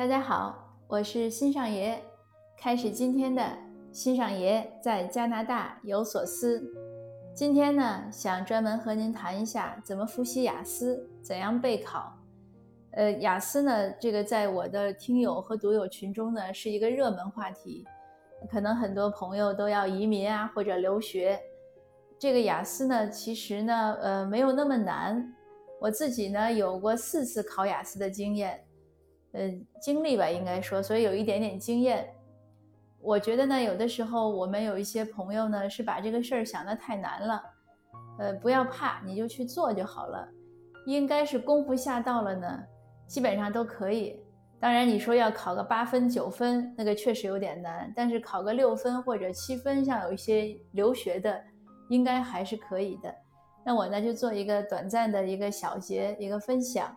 大家好，我是新上爷，开始今天的新上爷在加拿大有所思。今天呢，想专门和您谈一下怎么复习雅思，怎样备考。呃，雅思呢，这个在我的听友和读友群中呢，是一个热门话题。可能很多朋友都要移民啊，或者留学。这个雅思呢，其实呢，呃，没有那么难。我自己呢，有过四次考雅思的经验。呃，经历吧，应该说，所以有一点点经验。我觉得呢，有的时候我们有一些朋友呢，是把这个事儿想得太难了。呃，不要怕，你就去做就好了。应该是功夫下到了呢，基本上都可以。当然，你说要考个八分、九分，那个确实有点难。但是考个六分或者七分，像有一些留学的，应该还是可以的。那我呢，就做一个短暂的一个小结，一个分享。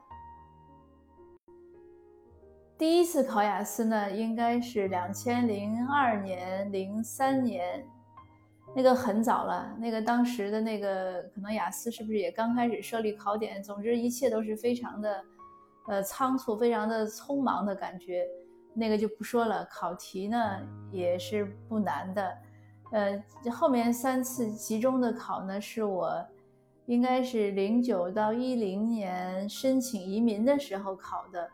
第一次考雅思呢，应该是两千零二年、零三年，那个很早了。那个当时的那个可能雅思是不是也刚开始设立考点？总之一切都是非常的，呃，仓促，非常的匆忙的感觉。那个就不说了。考题呢也是不难的，呃，后面三次集中的考呢，是我应该是零九到一零年申请移民的时候考的。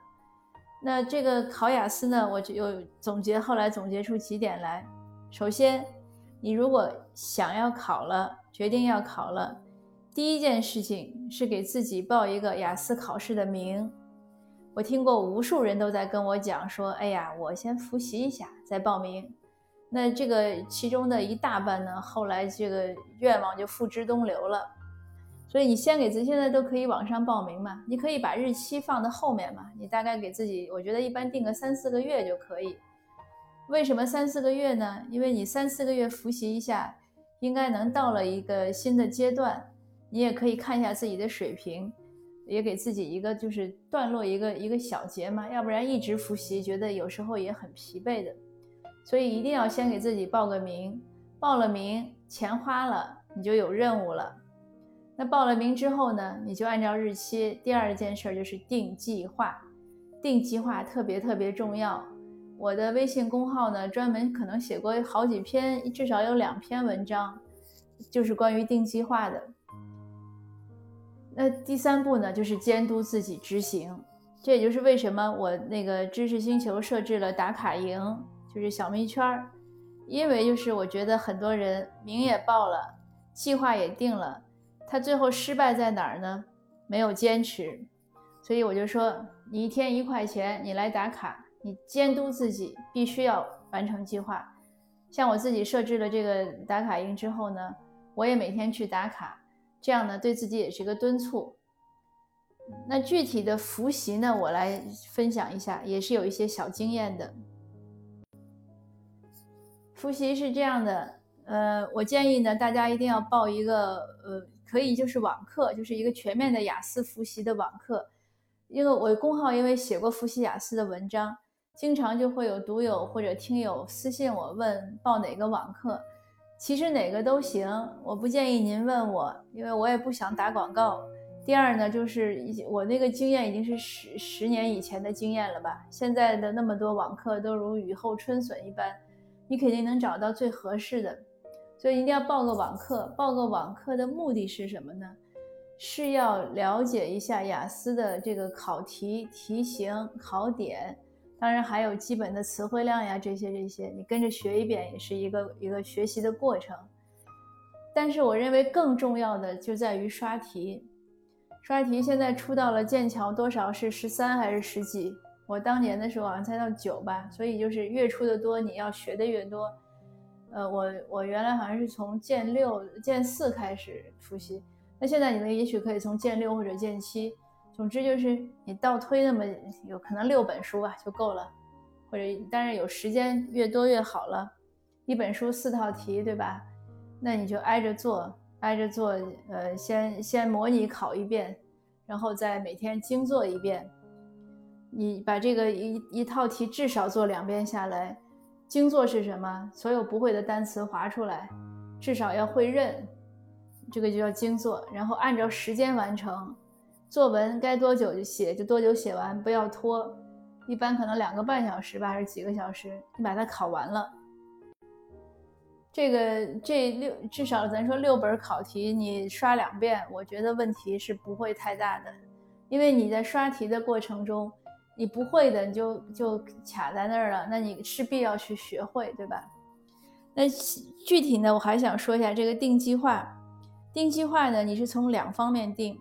那这个考雅思呢，我就又总结，后来总结出几点来。首先，你如果想要考了，决定要考了，第一件事情是给自己报一个雅思考试的名。我听过无数人都在跟我讲说：“哎呀，我先复习一下再报名。”那这个其中的一大半呢，后来这个愿望就付之东流了。所以你先给自己，现在都可以网上报名嘛？你可以把日期放在后面嘛？你大概给自己，我觉得一般定个三四个月就可以。为什么三四个月呢？因为你三四个月复习一下，应该能到了一个新的阶段。你也可以看一下自己的水平，也给自己一个就是段落一个一个小结嘛。要不然一直复习，觉得有时候也很疲惫的。所以一定要先给自己报个名，报了名，钱花了，你就有任务了。那报了名之后呢，你就按照日期。第二件事就是定计划，定计划特别特别重要。我的微信公号呢，专门可能写过好几篇，至少有两篇文章，就是关于定计划的。那第三步呢，就是监督自己执行。这也就是为什么我那个知识星球设置了打卡营，就是小密圈儿，因为就是我觉得很多人名也报了，计划也定了。他最后失败在哪儿呢？没有坚持，所以我就说，你一天一块钱，你来打卡，你监督自己，必须要完成计划。像我自己设置了这个打卡营之后呢，我也每天去打卡，这样呢，对自己也是个敦促。那具体的复习呢，我来分享一下，也是有一些小经验的。复习是这样的，呃，我建议呢，大家一定要报一个，呃。可以就是网课，就是一个全面的雅思复习的网课。因为我公号因为写过复习雅思的文章，经常就会有读友或者听友私信我问报哪个网课。其实哪个都行，我不建议您问我，因为我也不想打广告。第二呢，就是我那个经验已经是十十年以前的经验了吧？现在的那么多网课都如雨后春笋一般，你肯定能找到最合适的。所以一定要报个网课，报个网课的目的是什么呢？是要了解一下雅思的这个考题、题型、考点，当然还有基本的词汇量呀，这些这些，你跟着学一遍也是一个一个学习的过程。但是我认为更重要的就在于刷题，刷题现在出到了剑桥多少是十三还是十几？我当年的时候好像才到九吧，所以就是越出的多，你要学的越多。呃，我我原来好像是从剑六、剑四开始复习，那现在你们也许可以从剑六或者剑七，总之就是你倒推那么有可能六本书啊就够了，或者当然有时间越多越好了，一本书四套题，对吧？那你就挨着做，挨着做，呃，先先模拟考一遍，然后再每天精做一遍，你把这个一一套题至少做两遍下来。精做是什么？所有不会的单词划出来，至少要会认，这个就叫精做。然后按照时间完成，作文该多久就写就多久写完，不要拖。一般可能两个半小时吧，还是几个小时，你把它考完了。这个这六至少咱说六本考题，你刷两遍，我觉得问题是不会太大的，因为你在刷题的过程中，你不会的你就就卡在那儿了，那你势必要去学会，对吧？那具体呢，我还想说一下这个定计划。定计划呢，你是从两方面定，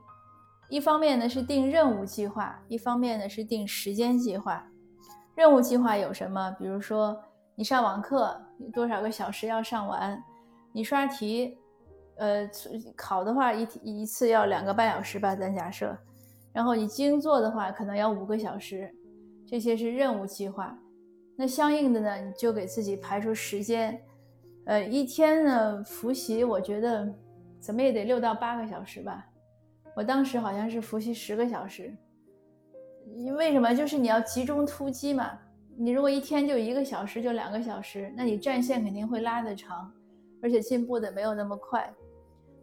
一方面呢是定任务计划，一方面呢是定时间计划。任务计划有什么？比如说。你上网课多少个小时要上完？你刷题，呃，考的话一一次要两个半小时吧，咱假设。然后你精做的话，可能要五个小时。这些是任务计划。那相应的呢，你就给自己排出时间。呃，一天呢复习，我觉得怎么也得六到八个小时吧。我当时好像是复习十个小时。为什么？就是你要集中突击嘛。你如果一天就一个小时，就两个小时，那你战线肯定会拉得长，而且进步的没有那么快。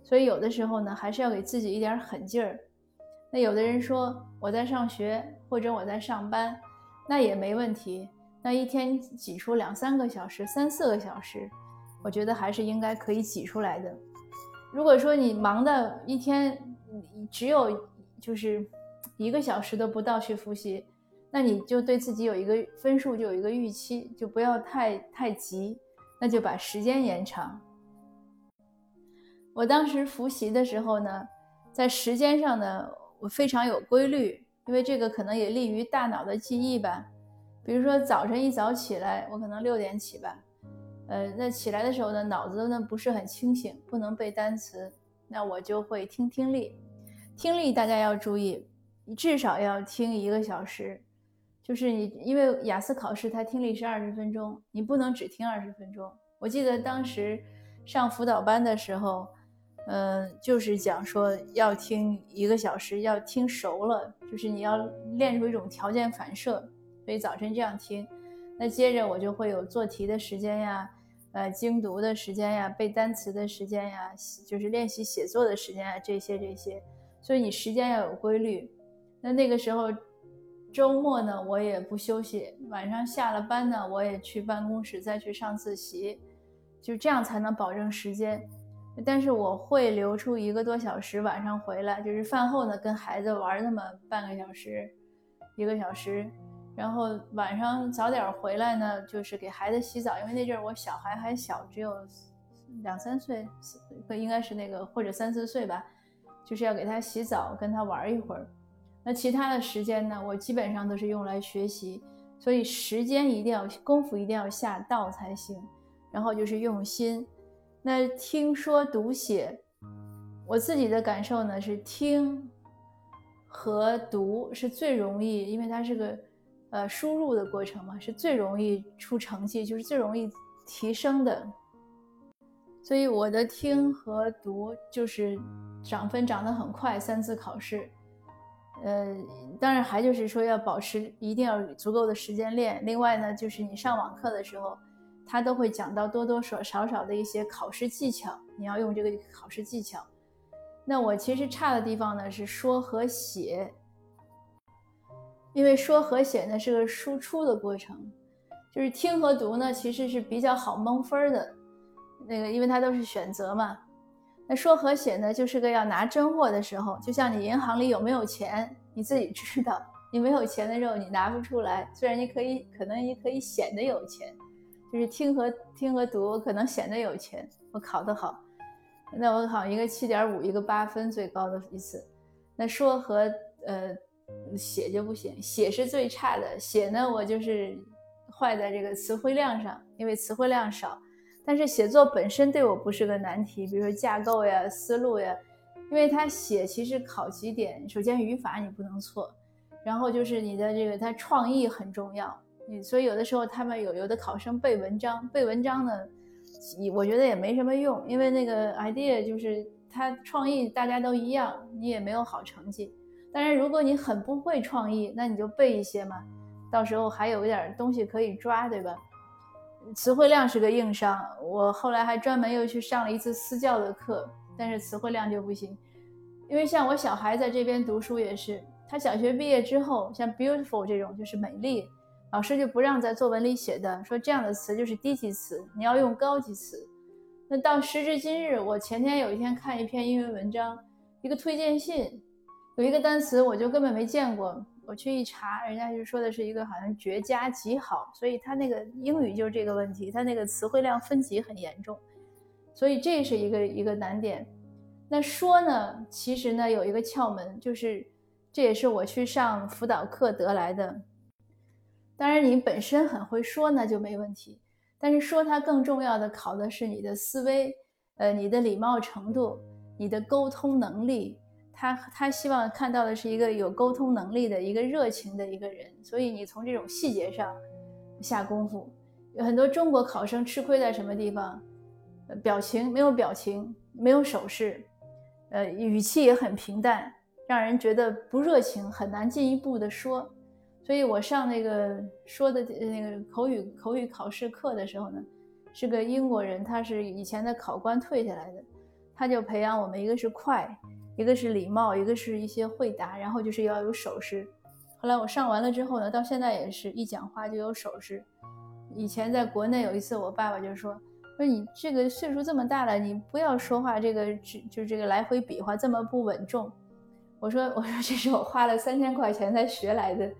所以有的时候呢，还是要给自己一点狠劲儿。那有的人说我在上学或者我在上班，那也没问题。那一天挤出两三个小时、三四个小时，我觉得还是应该可以挤出来的。如果说你忙的一天只有就是一个小时都不到去复习。那你就对自己有一个分数，就有一个预期，就不要太太急，那就把时间延长。我当时复习的时候呢，在时间上呢，我非常有规律，因为这个可能也利于大脑的记忆吧。比如说早晨一早起来，我可能六点起吧，呃，那起来的时候呢，脑子呢不是很清醒，不能背单词，那我就会听听力。听力大家要注意，你至少要听一个小时。就是你，因为雅思考试它听力是二十分钟，你不能只听二十分钟。我记得当时上辅导班的时候，嗯，就是讲说要听一个小时，要听熟了，就是你要练出一种条件反射。所以早晨这样听，那接着我就会有做题的时间呀，呃，精读的时间呀，背单词的时间呀，就是练习写作的时间啊，这些这些。所以你时间要有规律。那那个时候。周末呢，我也不休息。晚上下了班呢，我也去办公室再去上自习，就这样才能保证时间。但是我会留出一个多小时，晚上回来就是饭后呢，跟孩子玩那么半个小时、一个小时。然后晚上早点回来呢，就是给孩子洗澡，因为那阵儿我小孩还小，只有两三岁，应该是那个或者三四岁吧，就是要给他洗澡，跟他玩一会儿。那其他的时间呢？我基本上都是用来学习，所以时间一定要功夫一定要下到才行。然后就是用心。那听说读写，我自己的感受呢是听和读是最容易，因为它是个呃输入的过程嘛，是最容易出成绩，就是最容易提升的。所以我的听和读就是涨分涨得很快，三次考试。呃，当然还就是说要保持一定要足够的时间练。另外呢，就是你上网课的时候，他都会讲到多多少少少的一些考试技巧，你要用这个考试技巧。那我其实差的地方呢是说和写，因为说和写呢是个输出的过程，就是听和读呢其实是比较好蒙分的，那个因为它都是选择嘛。那说和写呢，就是个要拿真货的时候，就像你银行里有没有钱，你自己知道。你没有钱的时候，你拿不出来。虽然你可以，可能也可以显得有钱，就是听和听和读，我可能显得有钱。我考得好，那我考一个七点五，一个八分，最高的一次。那说和呃写就不行，写是最差的。写呢，我就是坏在这个词汇量上，因为词汇量少。但是写作本身对我不是个难题，比如说架构呀、思路呀，因为它写其实考几点，首先语法你不能错，然后就是你的这个它创意很重要，你所以有的时候他们有有的考生背文章，背文章呢，我觉得也没什么用，因为那个 idea 就是他创意大家都一样，你也没有好成绩。当然如果你很不会创意，那你就背一些嘛，到时候还有一点东西可以抓，对吧？词汇量是个硬伤，我后来还专门又去上了一次私教的课，但是词汇量就不行，因为像我小孩在这边读书也是，他小学毕业之后，像 beautiful 这种就是美丽，老师就不让在作文里写的，说这样的词就是低级词，你要用高级词。那到时至今日，我前天有一天看一篇英文文章，一个推荐信，有一个单词我就根本没见过，我去一查，人家就说的是一个好像绝佳、极好，所以他那个英语就是这个问题，他那个词汇量分级很严重，所以这是一个一个难点。那说呢，其实呢有一个窍门，就是这也是我去上辅导课得来的。当然，你本身很会说那就没问题，但是说它更重要的考的是你的思维，呃，你的礼貌程度，你的沟通能力。他他希望看到的是一个有沟通能力的一个热情的一个人，所以你从这种细节上下功夫。有很多中国考生吃亏在什么地方？表情没有表情，没有手势。呃，语气也很平淡，让人觉得不热情，很难进一步的说。所以我上那个说的那个口语口语考试课的时候呢，是个英国人，他是以前的考官退下来的，他就培养我们，一个是快，一个是礼貌，一个是一些会答，然后就是要有手势。后来我上完了之后呢，到现在也是一讲话就有手势。以前在国内有一次，我爸爸就说。说你这个岁数这么大了，你不要说话，这个就就这个来回比划这么不稳重。我说我说这是我花了三千块钱才学来的，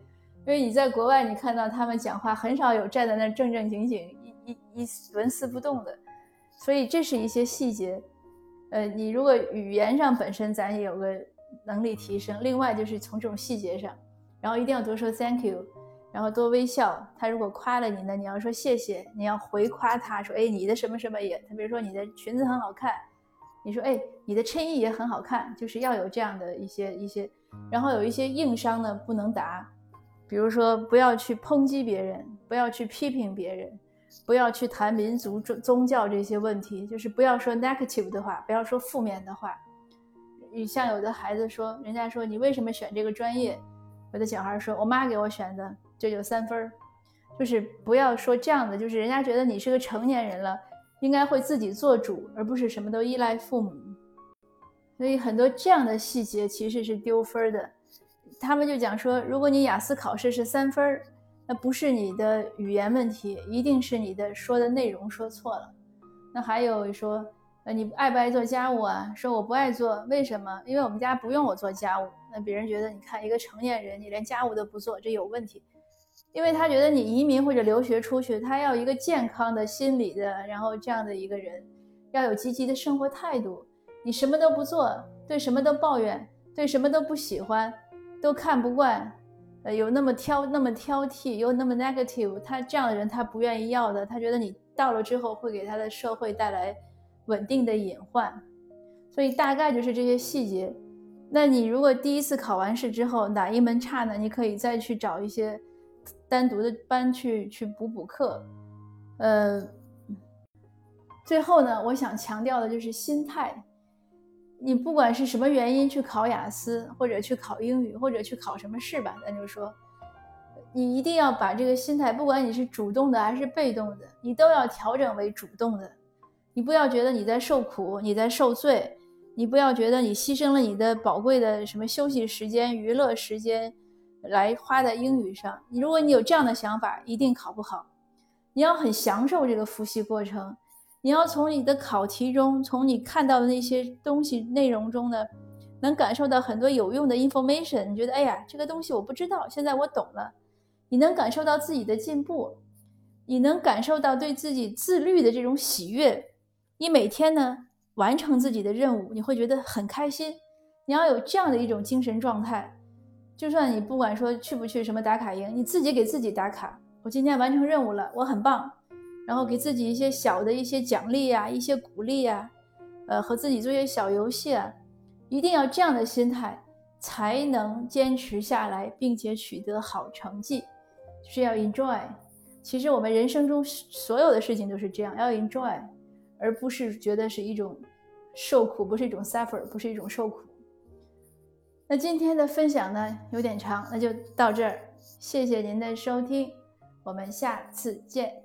因为你在国外，你看到他们讲话很少有站在那正正经经一一一纹丝不动的，所以这是一些细节。呃，你如果语言上本身咱也有个能力提升，另外就是从这种细节上，然后一定要多说 thank you。然后多微笑，他如果夸了你呢，你要说谢谢，你要回夸他说，哎，你的什么什么也，他比如说你的裙子很好看，你说，哎，你的衬衣也很好看，就是要有这样的一些一些，然后有一些硬伤呢不能答，比如说不要去抨击别人，不要去批评别人，不要去谈民族宗宗教这些问题，就是不要说 negative 的话，不要说负面的话。你像有的孩子说，人家说你为什么选这个专业，有的小孩说我妈给我选的。这就三分儿，就是不要说这样的，就是人家觉得你是个成年人了，应该会自己做主，而不是什么都依赖父母。所以很多这样的细节其实是丢分的。他们就讲说，如果你雅思考试是三分儿，那不是你的语言问题，一定是你的说的内容说错了。那还有说，呃，你爱不爱做家务啊？说我不爱做，为什么？因为我们家不用我做家务。那别人觉得，你看一个成年人，你连家务都不做，这有问题。因为他觉得你移民或者留学出去，他要一个健康的心理的，然后这样的一个人，要有积极的生活态度。你什么都不做，对什么都抱怨，对什么都不喜欢，都看不惯，呃，有那么挑那么挑剔，又那么 negative，他这样的人他不愿意要的。他觉得你到了之后会给他的社会带来稳定的隐患，所以大概就是这些细节。那你如果第一次考完试之后哪一门差呢？你可以再去找一些。单独的班去去补补课，呃，最后呢，我想强调的就是心态。你不管是什么原因去考雅思，或者去考英语，或者去考什么试吧，咱就说，你一定要把这个心态，不管你是主动的还是被动的，你都要调整为主动的。你不要觉得你在受苦，你在受罪，你不要觉得你牺牲了你的宝贵的什么休息时间、娱乐时间。来花在英语上，你如果你有这样的想法，一定考不好。你要很享受这个复习过程，你要从你的考题中，从你看到的那些东西内容中呢，能感受到很多有用的 information。你觉得，哎呀，这个东西我不知道，现在我懂了。你能感受到自己的进步，你能感受到对自己自律的这种喜悦。你每天呢完成自己的任务，你会觉得很开心。你要有这样的一种精神状态。就算你不管说去不去什么打卡营，你自己给自己打卡。我今天完成任务了，我很棒。然后给自己一些小的一些奖励呀，一些鼓励呀，呃，和自己做一些小游戏啊，一定要这样的心态，才能坚持下来，并且取得好成绩。是要 enjoy。其实我们人生中所有的事情都是这样，要 enjoy，而不是觉得是一种受苦，不是一种 suffer，不是一种受苦。那今天的分享呢有点长，那就到这儿，谢谢您的收听，我们下次见。